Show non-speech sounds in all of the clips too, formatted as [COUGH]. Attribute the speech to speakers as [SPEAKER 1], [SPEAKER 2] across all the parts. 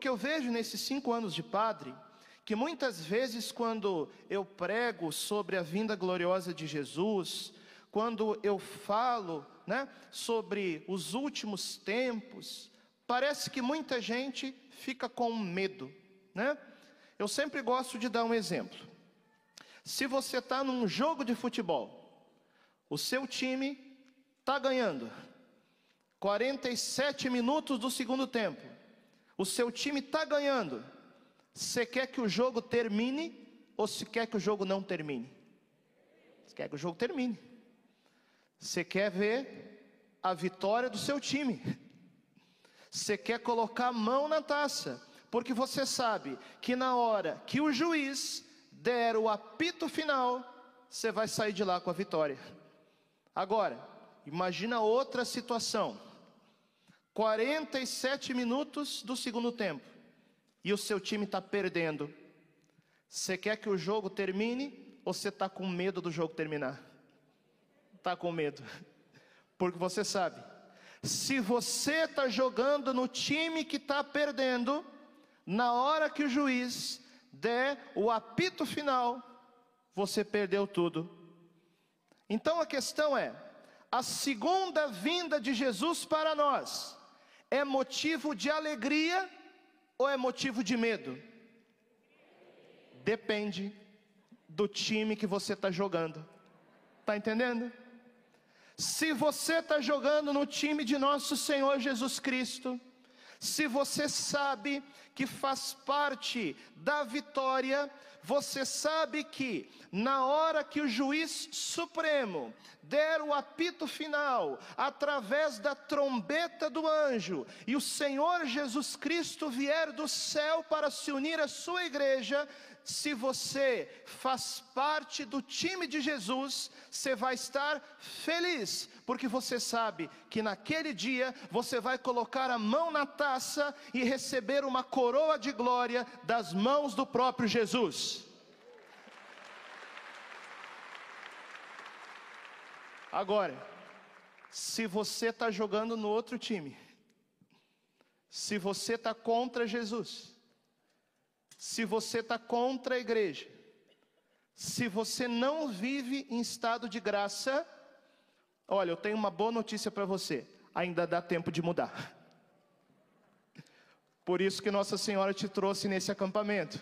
[SPEAKER 1] Porque eu vejo nesses cinco anos de padre que muitas vezes, quando eu prego sobre a vinda gloriosa de Jesus, quando eu falo né, sobre os últimos tempos, parece que muita gente fica com medo. Né? Eu sempre gosto de dar um exemplo. Se você está num jogo de futebol, o seu time está ganhando, 47 minutos do segundo tempo, o seu time está ganhando, você quer que o jogo termine ou se quer que o jogo não termine? Você quer que o jogo termine. Você quer ver a vitória do seu time. Você quer colocar a mão na taça, porque você sabe que na hora que o juiz der o apito final, você vai sair de lá com a vitória. Agora, imagina outra situação. 47 minutos do segundo tempo e o seu time está perdendo. Você quer que o jogo termine ou você está com medo do jogo terminar? Está com medo, porque você sabe, se você está jogando no time que está perdendo, na hora que o juiz der o apito final, você perdeu tudo. Então a questão é: a segunda vinda de Jesus para nós é motivo de alegria ou é motivo de medo? Depende do time que você está jogando. Está entendendo? Se você está jogando no time de nosso Senhor Jesus Cristo, se você sabe que faz parte da vitória, você sabe que na hora que o juiz supremo der o apito final, através da trombeta do anjo, e o Senhor Jesus Cristo vier do céu para se unir à sua igreja, se você faz parte do time de Jesus, você vai estar feliz, porque você sabe que naquele dia você vai colocar a mão na taça e receber uma coroa de glória das mãos do próprio Jesus. Agora, se você está jogando no outro time, se você está contra Jesus, se você está contra a igreja, se você não vive em estado de graça, olha, eu tenho uma boa notícia para você: ainda dá tempo de mudar. Por isso que Nossa Senhora te trouxe nesse acampamento.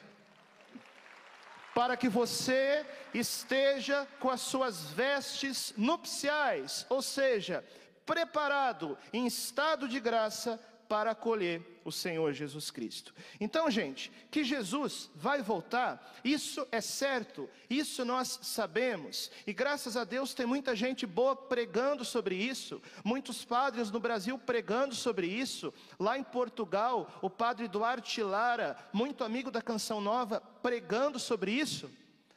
[SPEAKER 1] Para que você esteja com as suas vestes nupciais, ou seja, preparado em estado de graça para acolher o Senhor Jesus Cristo. Então, gente, que Jesus vai voltar, isso é certo, isso nós sabemos, e graças a Deus tem muita gente boa pregando sobre isso, muitos padres no Brasil pregando sobre isso, lá em Portugal, o padre Duarte Lara, muito amigo da Canção Nova, pregando sobre isso.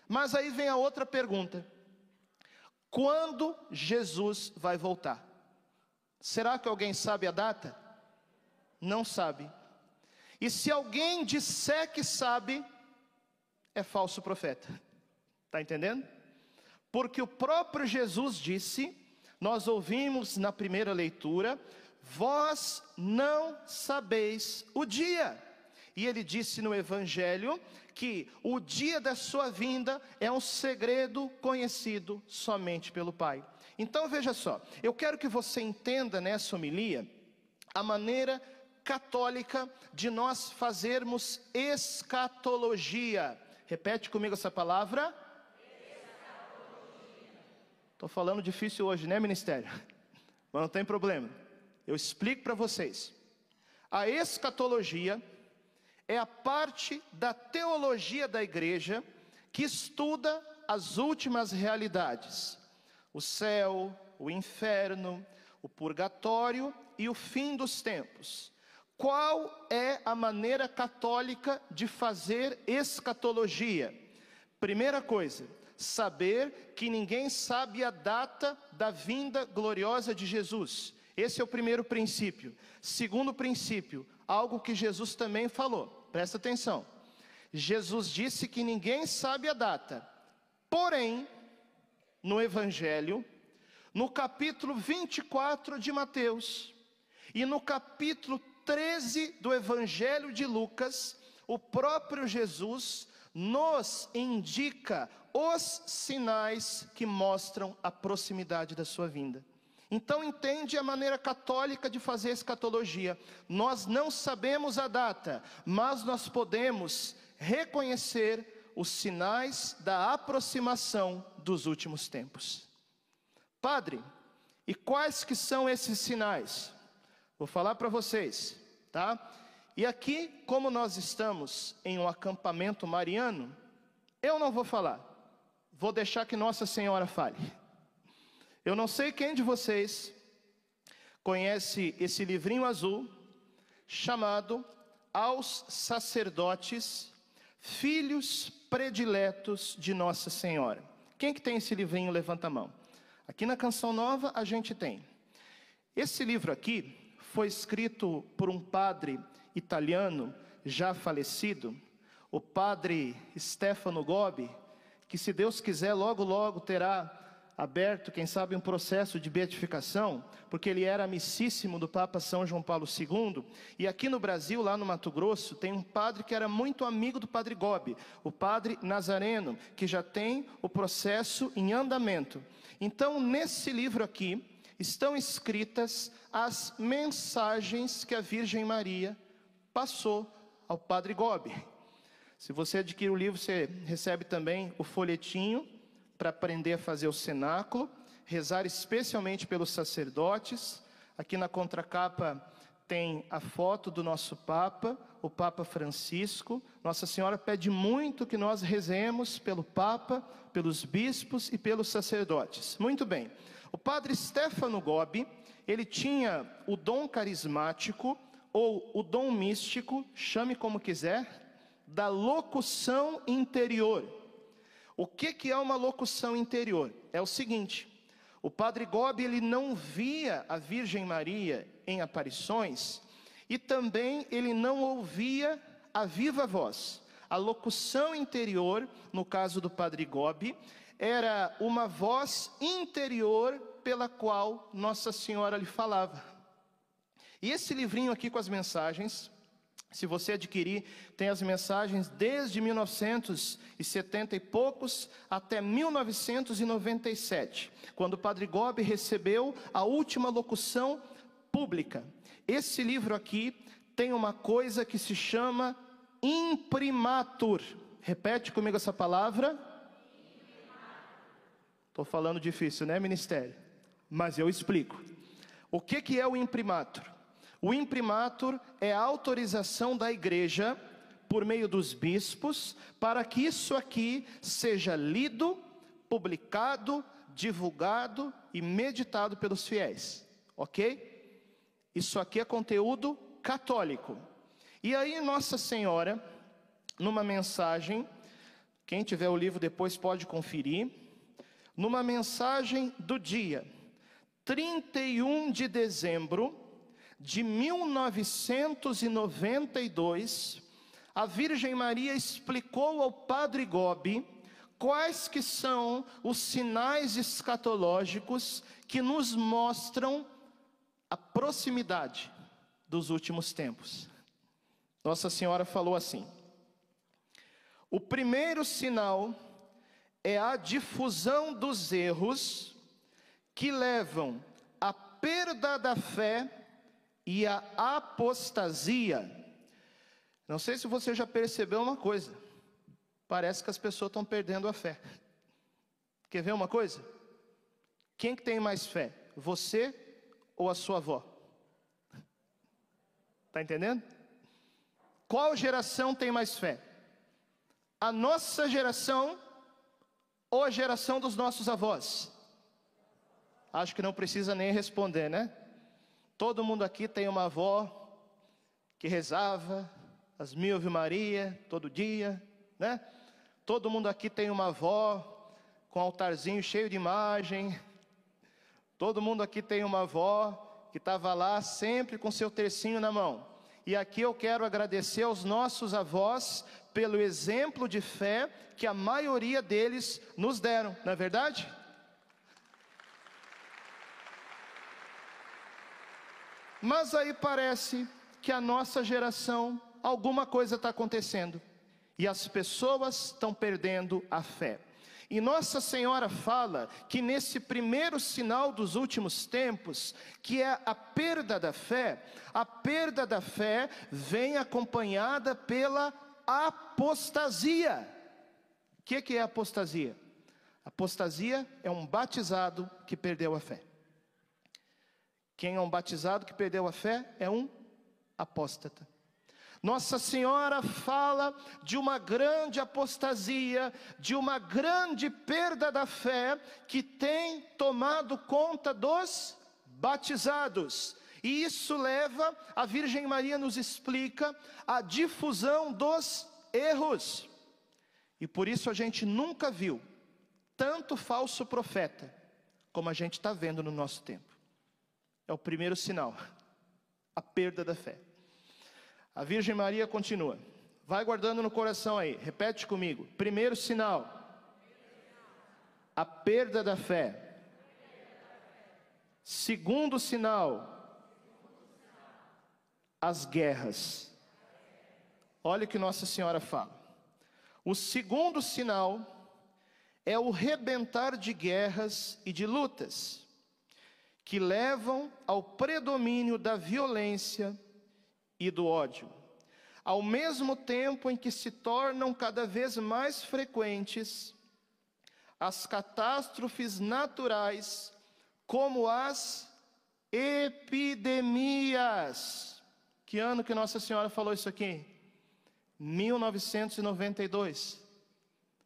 [SPEAKER 1] Mas aí vem a outra pergunta: quando Jesus vai voltar? Será que alguém sabe a data? Não sabe. E se alguém disser que sabe, é falso profeta. Está entendendo? Porque o próprio Jesus disse, nós ouvimos na primeira leitura, vós não sabeis o dia. E ele disse no Evangelho que o dia da sua vinda é um segredo conhecido somente pelo Pai. Então veja só, eu quero que você entenda nessa homilia a maneira católica de nós fazermos escatologia. Repete comigo essa palavra. Estou falando difícil hoje, né, ministério? [LAUGHS] Mas não tem problema. Eu explico para vocês. A escatologia é a parte da teologia da igreja que estuda as últimas realidades: o céu, o inferno, o purgatório e o fim dos tempos. Qual é a maneira católica de fazer escatologia? Primeira coisa, saber que ninguém sabe a data da vinda gloriosa de Jesus. Esse é o primeiro princípio. Segundo princípio, algo que Jesus também falou. Presta atenção. Jesus disse que ninguém sabe a data. Porém, no evangelho, no capítulo 24 de Mateus e no capítulo 13 do Evangelho de Lucas, o próprio Jesus nos indica os sinais que mostram a proximidade da sua vinda. Então entende a maneira católica de fazer escatologia. Nós não sabemos a data, mas nós podemos reconhecer os sinais da aproximação dos últimos tempos. Padre, e quais que são esses sinais? Vou falar para vocês, tá? E aqui, como nós estamos em um acampamento mariano, eu não vou falar. Vou deixar que Nossa Senhora fale. Eu não sei quem de vocês conhece esse livrinho azul chamado Aos Sacerdotes, Filhos Prediletos de Nossa Senhora. Quem que tem esse livrinho? Levanta a mão. Aqui na Canção Nova a gente tem. Esse livro aqui foi escrito por um padre italiano já falecido, o padre Stefano Gobi, que se Deus quiser logo logo terá aberto, quem sabe, um processo de beatificação, porque ele era amicíssimo do Papa São João Paulo II. E aqui no Brasil, lá no Mato Grosso, tem um padre que era muito amigo do padre Gobi, o padre Nazareno, que já tem o processo em andamento. Então, nesse livro aqui, estão escritas as mensagens que a Virgem Maria passou ao padre Gobi. Se você adquire o livro, você recebe também o folhetinho para aprender a fazer o cenáculo, rezar especialmente pelos sacerdotes. Aqui na contracapa tem a foto do nosso Papa, o Papa Francisco. Nossa Senhora pede muito que nós rezemos pelo Papa, pelos bispos e pelos sacerdotes. Muito bem. O padre Stefano Gobi, ele tinha o dom carismático ou o dom místico, chame como quiser, da locução interior. O que, que é uma locução interior? É o seguinte: o padre Gobi ele não via a Virgem Maria em aparições e também ele não ouvia a viva voz. A locução interior, no caso do padre Gobi, era uma voz interior pela qual Nossa Senhora lhe falava. E esse livrinho aqui com as mensagens, se você adquirir, tem as mensagens desde 1970 e poucos até 1997, quando o Padre Gobi recebeu a última locução pública. Esse livro aqui tem uma coisa que se chama imprimatur. Repete comigo essa palavra. Estou falando difícil, né, ministério? Mas eu explico. O que, que é o imprimatur? O imprimatur é a autorização da igreja, por meio dos bispos, para que isso aqui seja lido, publicado, divulgado e meditado pelos fiéis, ok? Isso aqui é conteúdo católico. E aí, Nossa Senhora, numa mensagem, quem tiver o livro depois pode conferir, numa mensagem do dia 31 de dezembro de 1992, a Virgem Maria explicou ao Padre Gobi quais que são os sinais escatológicos que nos mostram a proximidade dos últimos tempos. Nossa Senhora falou assim: o primeiro sinal é a difusão dos erros que levam à perda da fé e a apostasia. Não sei se você já percebeu uma coisa. Parece que as pessoas estão perdendo a fé. Quer ver uma coisa? Quem que tem mais fé? Você ou a sua avó? Está entendendo? Qual geração tem mais fé? A nossa geração ou a geração dos nossos avós? Acho que não precisa nem responder, né? Todo mundo aqui tem uma avó que rezava as mil Ave Maria todo dia, né? Todo mundo aqui tem uma avó com altarzinho cheio de imagem. Todo mundo aqui tem uma avó que estava lá sempre com seu tercinho na mão. E aqui eu quero agradecer aos nossos avós pelo exemplo de fé que a maioria deles nos deram, não é verdade? Mas aí parece que a nossa geração, alguma coisa está acontecendo e as pessoas estão perdendo a fé. E Nossa Senhora fala que nesse primeiro sinal dos últimos tempos, que é a perda da fé, a perda da fé vem acompanhada pela apostasia. O que, que é apostasia? Apostasia é um batizado que perdeu a fé. Quem é um batizado que perdeu a fé é um apóstata. Nossa Senhora fala de uma grande apostasia, de uma grande perda da fé que tem tomado conta dos batizados. E isso leva, a Virgem Maria nos explica, a difusão dos erros. E por isso a gente nunca viu tanto falso profeta como a gente está vendo no nosso tempo. É o primeiro sinal, a perda da fé. A Virgem Maria continua. Vai guardando no coração aí. Repete comigo. Primeiro sinal. A perda da fé. Segundo sinal. As guerras. Olha o que Nossa Senhora fala. O segundo sinal é o rebentar de guerras e de lutas, que levam ao predomínio da violência e do ódio. Ao mesmo tempo em que se tornam cada vez mais frequentes as catástrofes naturais, como as epidemias. Que ano que Nossa Senhora falou isso aqui? 1992.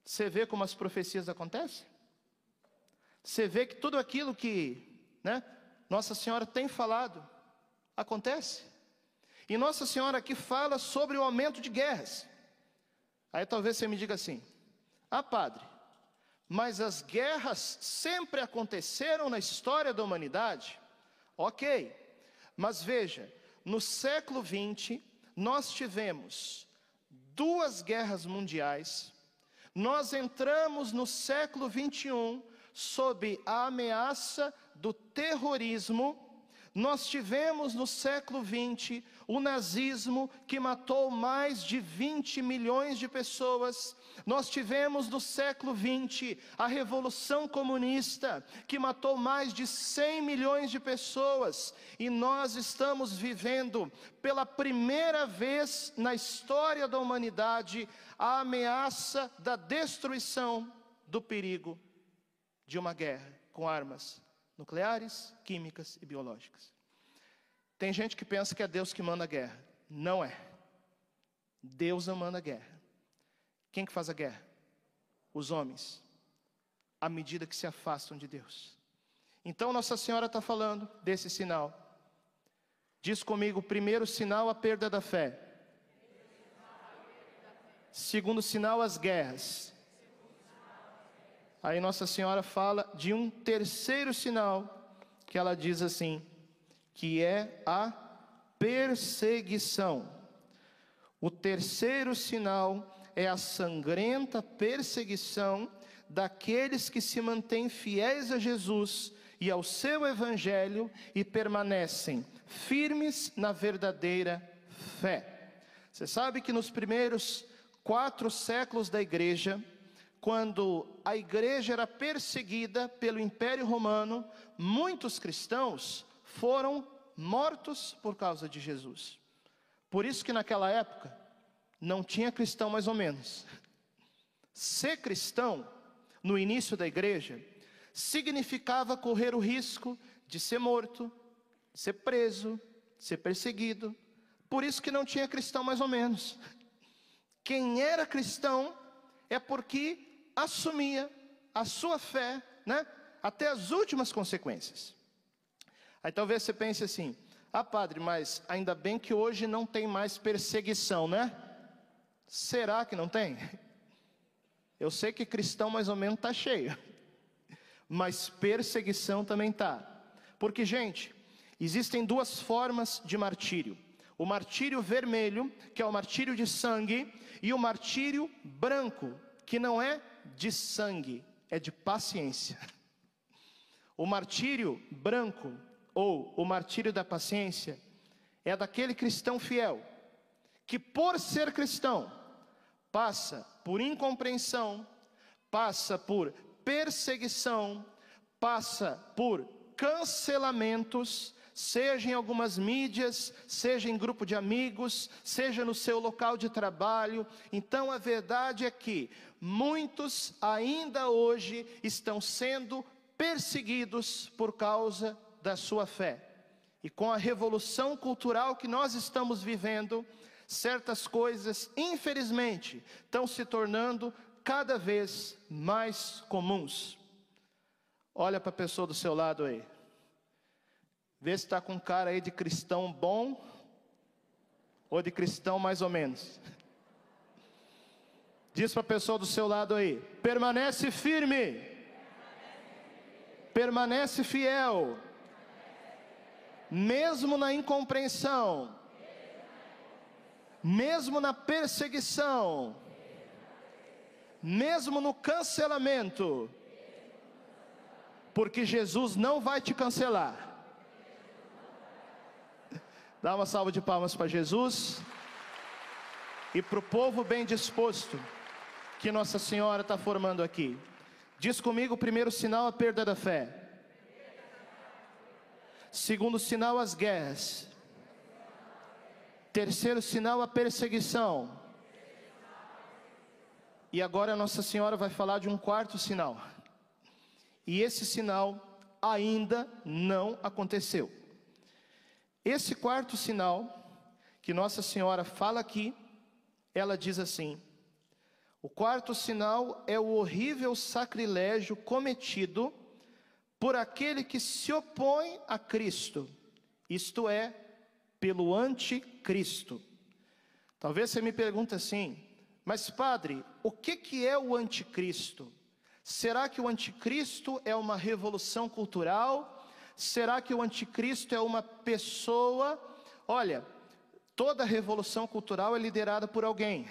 [SPEAKER 1] Você vê como as profecias acontecem? Você vê que tudo aquilo que, né, Nossa Senhora tem falado acontece? E Nossa Senhora aqui fala sobre o aumento de guerras. Aí talvez você me diga assim: Ah, padre, mas as guerras sempre aconteceram na história da humanidade? Ok, mas veja, no século XX, nós tivemos duas guerras mundiais, nós entramos no século XXI sob a ameaça do terrorismo nós tivemos no século XX o nazismo que matou mais de 20 milhões de pessoas. Nós tivemos no século XX a Revolução Comunista que matou mais de 100 milhões de pessoas. E nós estamos vivendo pela primeira vez na história da humanidade a ameaça da destruição do perigo de uma guerra com armas nucleares, químicas e biológicas. Tem gente que pensa que é Deus que manda a guerra. Não é. Deus não manda a guerra. Quem que faz a guerra? Os homens. À medida que se afastam de Deus. Então Nossa Senhora está falando desse sinal. Diz comigo: primeiro sinal, a perda da fé. Segundo sinal, as guerras. Aí Nossa Senhora fala de um terceiro sinal, que ela diz assim: que é a perseguição. O terceiro sinal é a sangrenta perseguição daqueles que se mantêm fiéis a Jesus e ao seu evangelho e permanecem firmes na verdadeira fé. Você sabe que nos primeiros quatro séculos da igreja, quando a igreja era perseguida pelo Império Romano, muitos cristãos foram mortos por causa de Jesus. Por isso que naquela época não tinha cristão mais ou menos. Ser cristão no início da igreja significava correr o risco de ser morto, ser preso, ser perseguido. Por isso que não tinha cristão mais ou menos. Quem era cristão é porque assumia a sua fé, né, até as últimas consequências. Aí talvez você pense assim: ah, padre, mas ainda bem que hoje não tem mais perseguição, né? Será que não tem? [LAUGHS] Eu sei que cristão mais ou menos está cheio, [LAUGHS] mas perseguição também tá. Porque, gente, existem duas formas de martírio: o martírio vermelho, que é o martírio de sangue, e o martírio branco, que não é de sangue, é de paciência. O martírio branco, ou o martírio da paciência, é daquele cristão fiel, que por ser cristão, passa por incompreensão, passa por perseguição, passa por cancelamentos, seja em algumas mídias, seja em grupo de amigos, seja no seu local de trabalho. Então a verdade é que muitos ainda hoje estão sendo perseguidos por causa da sua fé. E com a revolução cultural que nós estamos vivendo, certas coisas, infelizmente, estão se tornando cada vez mais comuns. Olha para a pessoa do seu lado aí. Vê se está com cara aí de cristão bom ou de cristão mais ou menos. Diz para a pessoa do seu lado aí: permanece firme, permanece fiel, mesmo na incompreensão, mesmo na perseguição, mesmo no cancelamento, porque Jesus não vai te cancelar. Dá uma salva de palmas para Jesus e para o povo bem disposto que Nossa Senhora está formando aqui. Diz comigo: o primeiro sinal, a perda da fé. Segundo sinal, as guerras. Terceiro sinal, a perseguição. E agora Nossa Senhora vai falar de um quarto sinal. E esse sinal ainda não aconteceu. Esse quarto sinal que Nossa Senhora fala aqui, ela diz assim: o quarto sinal é o horrível sacrilégio cometido por aquele que se opõe a Cristo, isto é, pelo anticristo. Talvez você me pergunte assim, mas padre, o que, que é o anticristo? Será que o anticristo é uma revolução cultural? Será que o anticristo é uma pessoa? Olha, toda revolução cultural é liderada por alguém.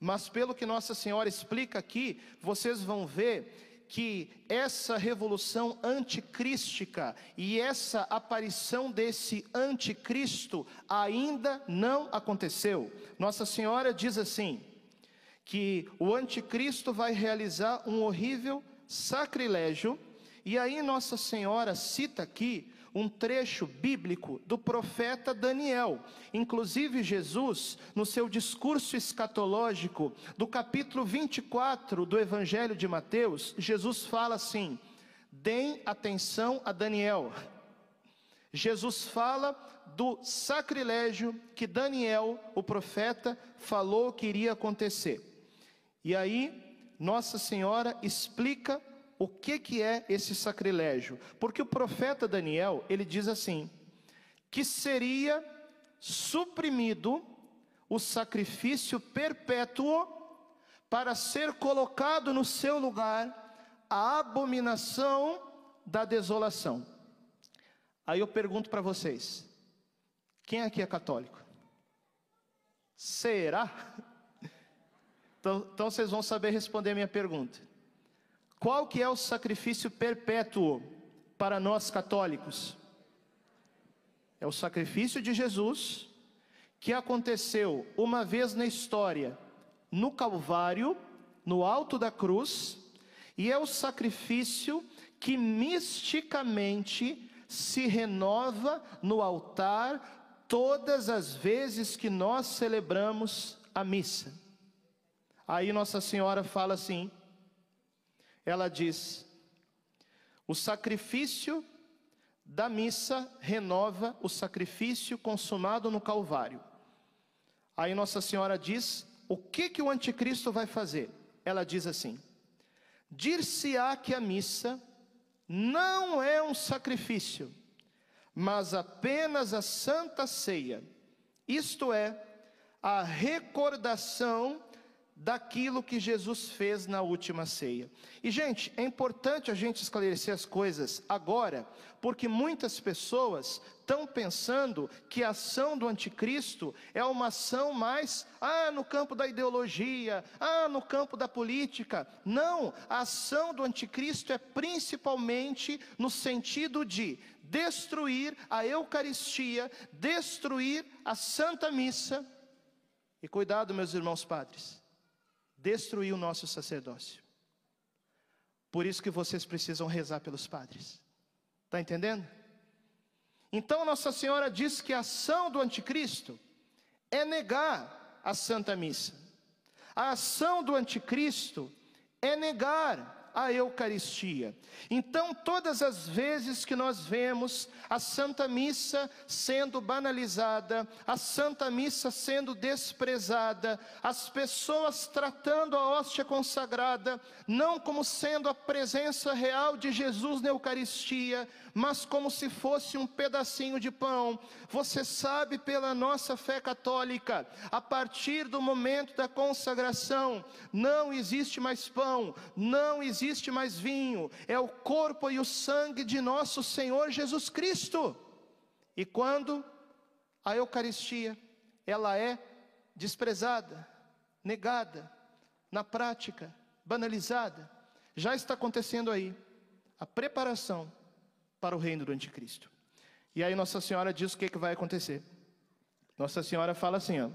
[SPEAKER 1] Mas pelo que Nossa Senhora explica aqui, vocês vão ver que essa revolução anticrística e essa aparição desse anticristo ainda não aconteceu. Nossa Senhora diz assim: que o anticristo vai realizar um horrível sacrilégio, e aí Nossa Senhora cita aqui um trecho bíblico do profeta Daniel. Inclusive, Jesus, no seu discurso escatológico, do capítulo 24 do Evangelho de Mateus, Jesus fala assim: deem atenção a Daniel. Jesus fala do sacrilégio que Daniel, o profeta, falou que iria acontecer. E aí, Nossa Senhora explica o que, que é esse sacrilégio? Porque o profeta Daniel, ele diz assim: que seria suprimido o sacrifício perpétuo para ser colocado no seu lugar a abominação da desolação. Aí eu pergunto para vocês: quem aqui é católico? Será? [LAUGHS] Então, então vocês vão saber responder a minha pergunta. Qual que é o sacrifício perpétuo para nós católicos? É o sacrifício de Jesus que aconteceu uma vez na história, no Calvário, no alto da cruz, e é o sacrifício que misticamente se renova no altar todas as vezes que nós celebramos a missa. Aí Nossa Senhora fala assim: ela diz: o sacrifício da missa renova o sacrifício consumado no Calvário. Aí Nossa Senhora diz: o que que o anticristo vai fazer? Ela diz assim: dir-se-á que a missa não é um sacrifício, mas apenas a santa ceia, isto é, a recordação daquilo que Jesus fez na última ceia. E, gente, é importante a gente esclarecer as coisas agora, porque muitas pessoas estão pensando que a ação do anticristo é uma ação mais, ah, no campo da ideologia, ah, no campo da política. Não, a ação do anticristo é principalmente no sentido de destruir a Eucaristia, destruir a Santa Missa. E cuidado, meus irmãos padres destruir o nosso sacerdócio. Por isso que vocês precisam rezar pelos padres. Está entendendo? Então Nossa Senhora diz que a ação do anticristo é negar a Santa Missa. A ação do anticristo é negar a Eucaristia. Então, todas as vezes que nós vemos a Santa Missa sendo banalizada, a Santa Missa sendo desprezada, as pessoas tratando a hóstia consagrada não como sendo a presença real de Jesus na Eucaristia, mas como se fosse um pedacinho de pão. Você sabe pela nossa fé católica, a partir do momento da consagração, não existe mais pão, não existe mais vinho, é o corpo e o sangue de nosso Senhor Jesus Cristo. E quando a Eucaristia, ela é desprezada, negada, na prática, banalizada, já está acontecendo aí a preparação para o reino do anticristo. E aí Nossa Senhora diz o que, que vai acontecer. Nossa Senhora fala assim, ó,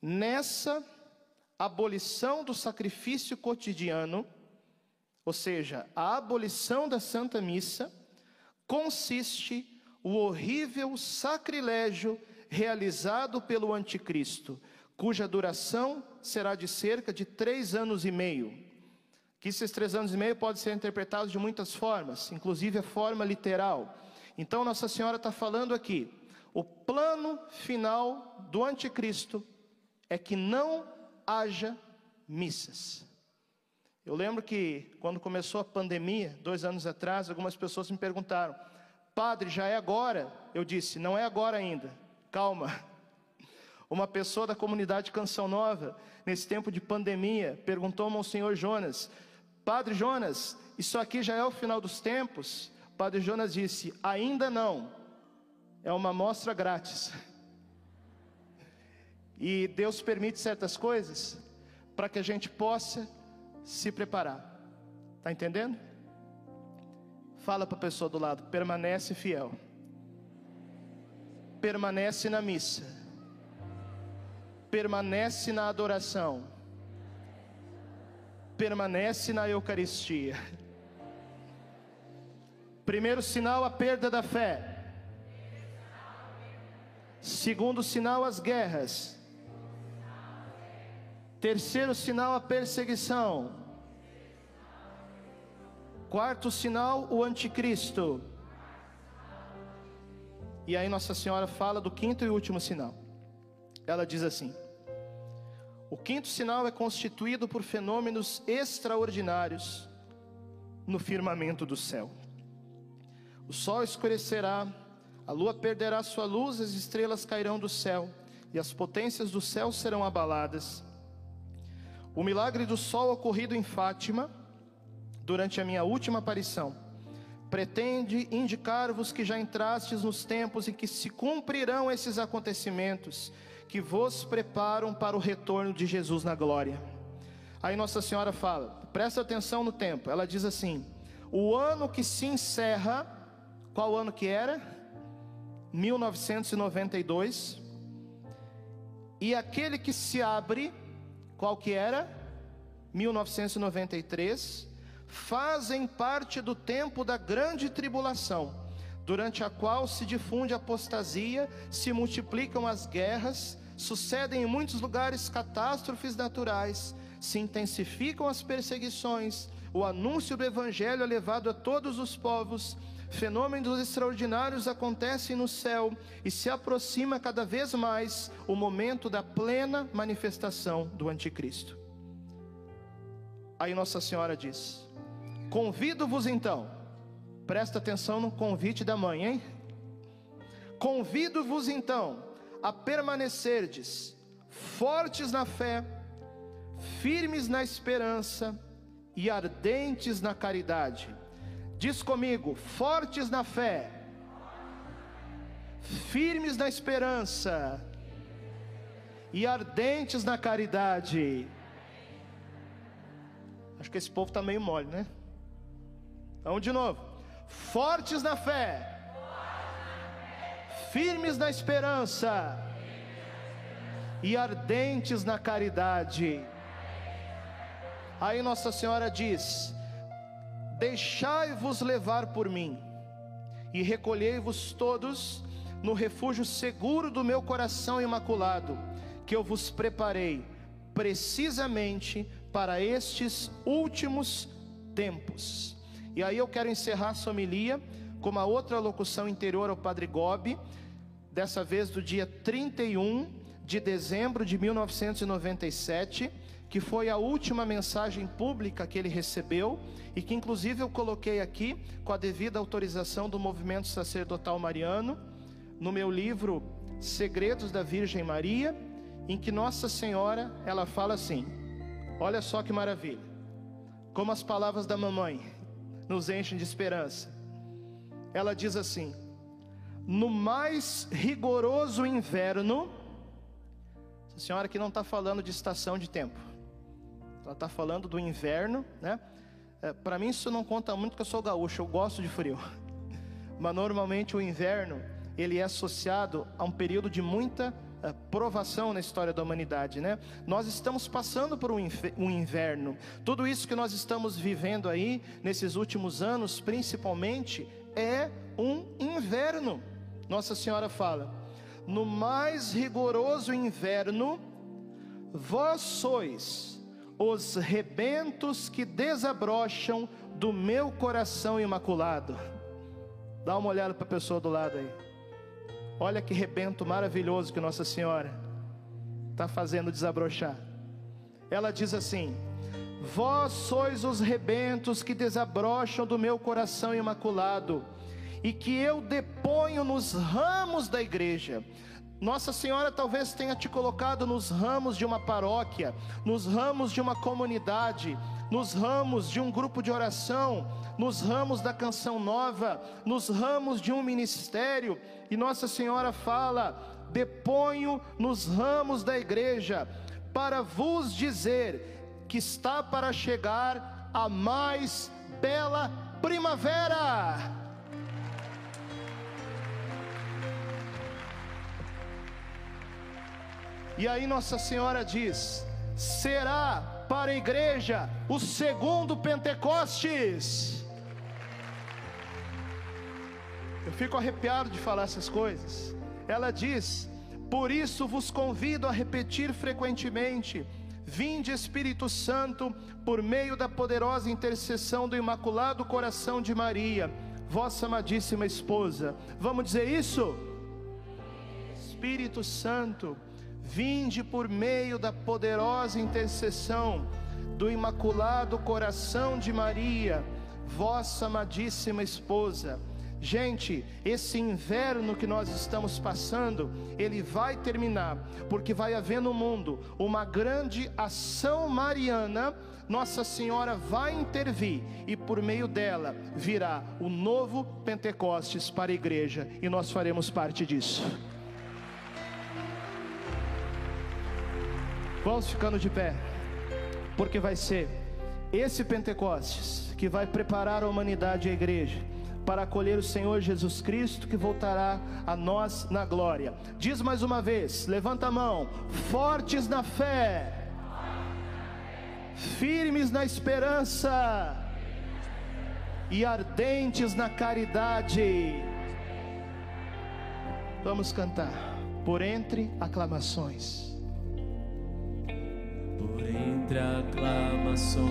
[SPEAKER 1] nessa abolição do sacrifício cotidiano, ou seja, a abolição da Santa Missa, consiste o horrível sacrilégio realizado pelo anticristo, cuja duração será de cerca de três anos e meio que esses três anos e meio podem ser interpretados de muitas formas, inclusive a forma literal. Então, Nossa Senhora está falando aqui: o plano final do anticristo é que não haja missas. Eu lembro que quando começou a pandemia, dois anos atrás, algumas pessoas me perguntaram: Padre, já é agora? Eu disse: Não é agora ainda, calma. [LAUGHS] Uma pessoa da comunidade Canção Nova, nesse tempo de pandemia, perguntou ao Senhor Jonas: Padre Jonas, isso aqui já é o final dos tempos? Padre Jonas disse: Ainda não, é uma amostra grátis. E Deus permite certas coisas para que a gente possa se preparar. Está entendendo? Fala para a pessoa do lado: permanece fiel, permanece na missa, permanece na adoração permanece na Eucaristia. Primeiro sinal, a perda da fé. Segundo sinal, as guerras. Terceiro sinal, a perseguição. Quarto sinal, o anticristo. E aí Nossa Senhora fala do quinto e último sinal. Ela diz assim: o quinto sinal é constituído por fenômenos extraordinários no firmamento do céu. O sol escurecerá, a lua perderá sua luz, as estrelas cairão do céu e as potências do céu serão abaladas. O milagre do sol ocorrido em Fátima, durante a minha última aparição, pretende indicar-vos que já entrastes nos tempos em que se cumprirão esses acontecimentos que vos preparam para o retorno de Jesus na glória. Aí Nossa Senhora fala, presta atenção no tempo. Ela diz assim: o ano que se encerra, qual ano que era? 1992. E aquele que se abre, qual que era? 1993. Fazem parte do tempo da grande tribulação, durante a qual se difunde a apostasia, se multiplicam as guerras, Sucedem em muitos lugares catástrofes naturais, se intensificam as perseguições, o anúncio do Evangelho é levado a todos os povos, fenômenos extraordinários acontecem no céu e se aproxima cada vez mais o momento da plena manifestação do Anticristo. Aí Nossa Senhora diz: Convido-vos então, presta atenção no convite da mãe, hein? Convido-vos então a permanecerdes fortes na fé, firmes na esperança e ardentes na caridade. Diz comigo: fortes na fé, firmes na esperança e ardentes na caridade. Acho que esse povo está meio mole, né? Vamos de novo. Fortes na fé, firmes na esperança e ardentes na caridade. Aí Nossa Senhora diz: Deixai-vos levar por mim, e recolhei-vos todos no refúgio seguro do meu coração imaculado, que eu vos preparei precisamente para estes últimos tempos. E aí eu quero encerrar a homilia com uma outra locução interior ao Padre Gobi, dessa vez do dia 31 de dezembro de 1997, que foi a última mensagem pública que ele recebeu e que inclusive eu coloquei aqui com a devida autorização do movimento sacerdotal mariano no meu livro Segredos da Virgem Maria, em que Nossa Senhora, ela fala assim: Olha só que maravilha. Como as palavras da mamãe nos enchem de esperança. Ela diz assim: No mais rigoroso inverno, a senhora aqui não está falando de estação de tempo, ela está falando do inverno, né? É, Para mim isso não conta muito, porque eu sou gaúcho, eu gosto de frio. [LAUGHS] Mas normalmente o inverno ele é associado a um período de muita uh, provação na história da humanidade, né? Nós estamos passando por um inverno. Tudo isso que nós estamos vivendo aí nesses últimos anos, principalmente, é um inverno. Nossa Senhora fala: no mais rigoroso inverno, vós sois os rebentos que desabrocham do meu coração imaculado. Dá uma olhada para a pessoa do lado aí. Olha que rebento maravilhoso que Nossa Senhora está fazendo desabrochar. Ela diz assim: Vós sois os rebentos que desabrocham do meu coração imaculado, e que eu deponho nos ramos da igreja. Nossa Senhora talvez tenha te colocado nos ramos de uma paróquia, nos ramos de uma comunidade, nos ramos de um grupo de oração, nos ramos da canção nova, nos ramos de um ministério, e Nossa Senhora fala: deponho nos ramos da igreja, para vos dizer que está para chegar a mais bela primavera. E aí Nossa Senhora diz: será para a igreja o segundo Pentecostes. Eu fico arrepiado de falar essas coisas. Ela diz: Por isso vos convido a repetir frequentemente: Vinde Espírito Santo, por meio da poderosa intercessão do Imaculado Coração de Maria, vossa amadíssima esposa. Vamos dizer isso? Espírito Santo, vinde por meio da poderosa intercessão do Imaculado Coração de Maria, vossa amadíssima esposa. Gente, esse inverno que nós estamos passando, ele vai terminar, porque vai haver no mundo uma grande ação mariana. Nossa Senhora vai intervir e por meio dela virá o novo Pentecostes para a igreja e nós faremos parte disso. Vamos ficando de pé, porque vai ser esse Pentecostes que vai preparar a humanidade e a igreja para acolher o Senhor Jesus Cristo que voltará a nós na glória. Diz mais uma vez: levanta a mão, fortes na fé, firmes na esperança e ardentes na caridade. Vamos cantar por entre aclamações.
[SPEAKER 2] Entre aclamações,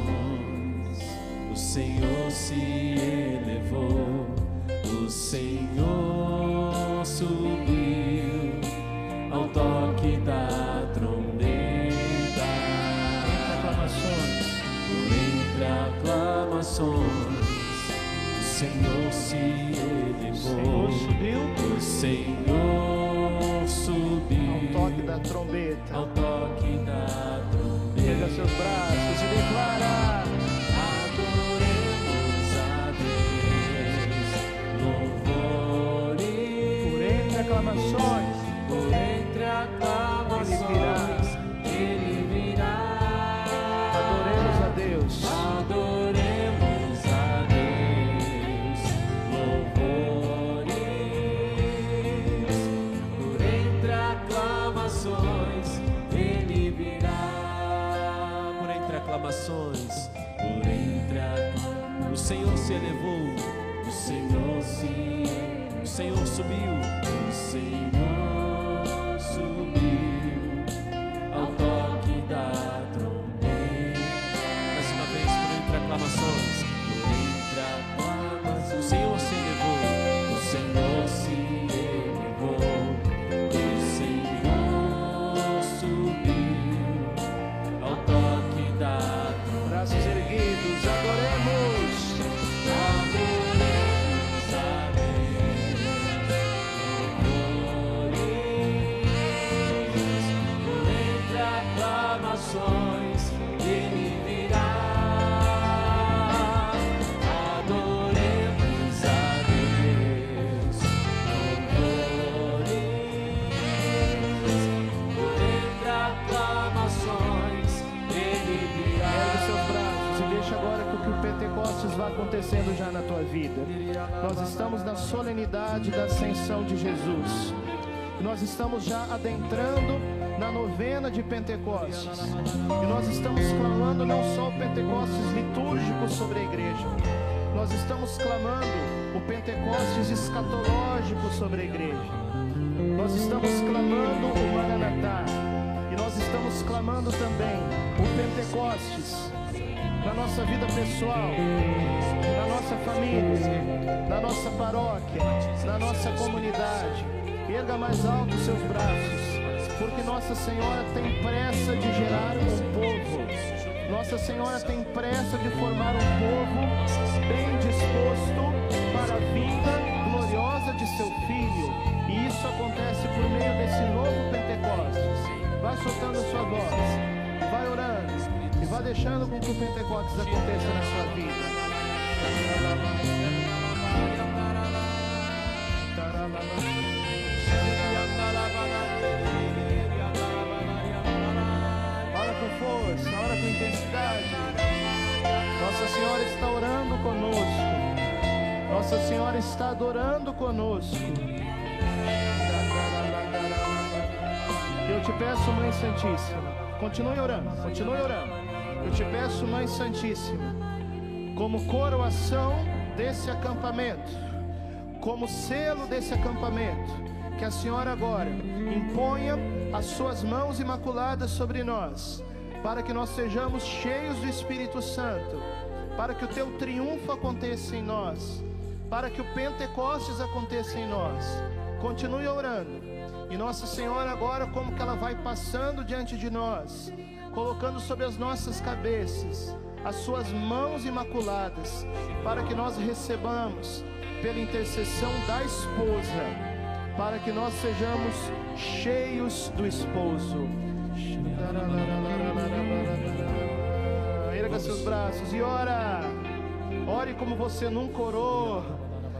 [SPEAKER 2] o Senhor se elevou, o Senhor subiu ao toque da trombeta.
[SPEAKER 1] Aclamações.
[SPEAKER 2] Por entre aclamações, o Senhor se elevou,
[SPEAKER 1] Senhor subiu
[SPEAKER 2] o Senhor subiu
[SPEAKER 1] ao toque da trombeta.
[SPEAKER 2] Senhor se elevou, o Senhor se, o Senhor subiu, o Senhor
[SPEAKER 1] solenidade da ascensão de Jesus. Nós estamos já adentrando na novena de Pentecostes. E nós estamos clamando não só o Pentecostes litúrgico sobre a igreja. Nós estamos clamando o Pentecostes escatológico sobre a igreja. Nós estamos clamando o Maranatá. E nós estamos clamando também o Pentecostes na nossa vida pessoal, na nossa família, na nossa paróquia, na nossa comunidade. Erga mais alto os seus braços, porque Nossa Senhora tem pressa de gerar um povo. Nossa Senhora tem pressa de formar um povo bem disposto para a vinda gloriosa de seu filho. E isso acontece por meio desse novo Pentecostes. Vai soltando a sua voz, vai orando e vai deixando com que o Pentecostes aconteça na sua vida. Ora com força, ora com intensidade. Nossa Senhora está orando conosco. Nossa Senhora está adorando conosco. Eu te peço, Mãe Santíssima, continue orando, continue orando. Eu te peço, Mãe Santíssima, como coroação desse acampamento, como selo desse acampamento, que a Senhora agora imponha as suas mãos imaculadas sobre nós, para que nós sejamos cheios do Espírito Santo, para que o teu triunfo aconteça em nós, para que o Pentecostes aconteça em nós. Continue orando. E Nossa Senhora agora como que ela vai passando diante de nós, colocando sobre as nossas cabeças as suas mãos imaculadas, para que nós recebamos pela intercessão da esposa, para que nós sejamos cheios do esposo. Erga seus braços e ora. Ore como você nunca orou.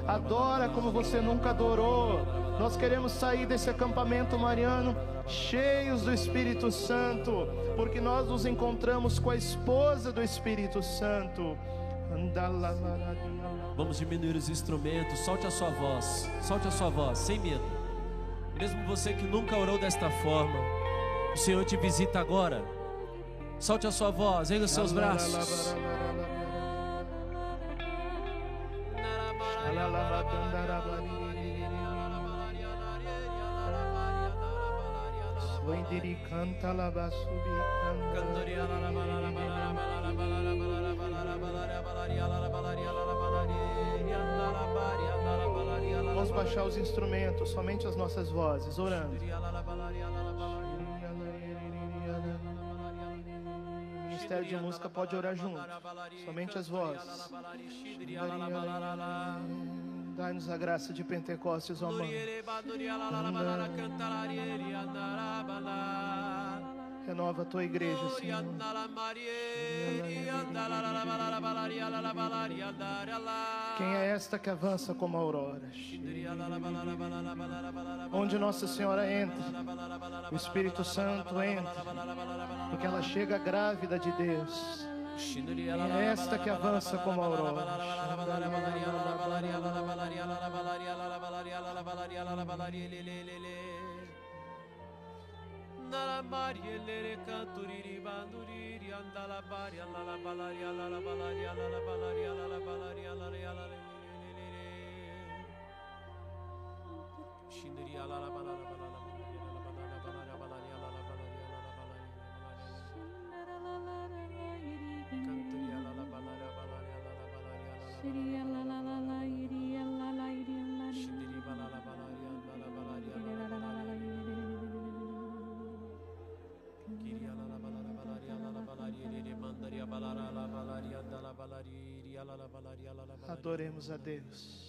[SPEAKER 1] Adora como você nunca adorou. Nós queremos sair desse acampamento mariano cheios do Espírito Santo, porque nós nos encontramos com a esposa do Espírito Santo.
[SPEAKER 2] Vamos diminuir os instrumentos, solte a sua voz, solte a sua voz, sem medo. Mesmo você que nunca orou desta forma, o Senhor te visita agora. Solte a sua voz, erga os seus braços.
[SPEAKER 1] Swindiri canta la basubi canta. Vamos baixar os instrumentos, somente as nossas vozes, orando. O Ministério de Música pode orar junto, somente as vozes. Dai-nos a graça de Pentecostes, ó Mãe. Renova a tua igreja, Senhor. Quem é esta que avança como a aurora? Onde Nossa Senhora entra, o Espírito Santo entra, porque ela chega grávida de Deus. É esta que avança como
[SPEAKER 2] bari ellere kanturiri banduriri andala bari andala balari andala balari andala balari andala balari andala balari Şindiri alala balala balala
[SPEAKER 1] adoremos a Deus.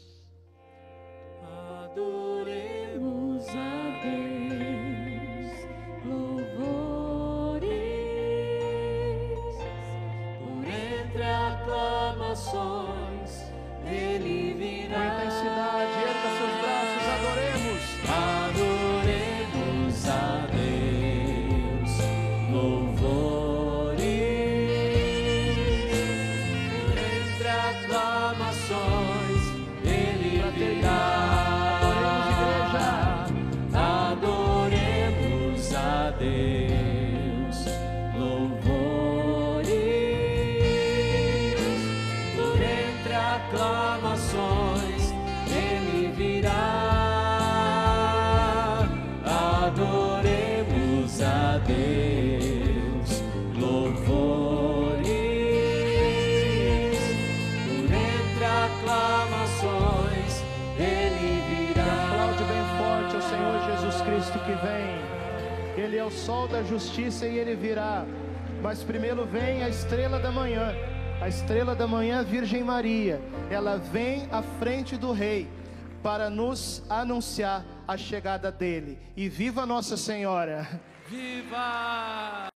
[SPEAKER 1] sol da justiça e ele virá. Mas primeiro vem a estrela da manhã, a estrela da manhã, Virgem Maria. Ela vem à frente do rei para nos anunciar a chegada dele. E viva Nossa Senhora!
[SPEAKER 2] Viva!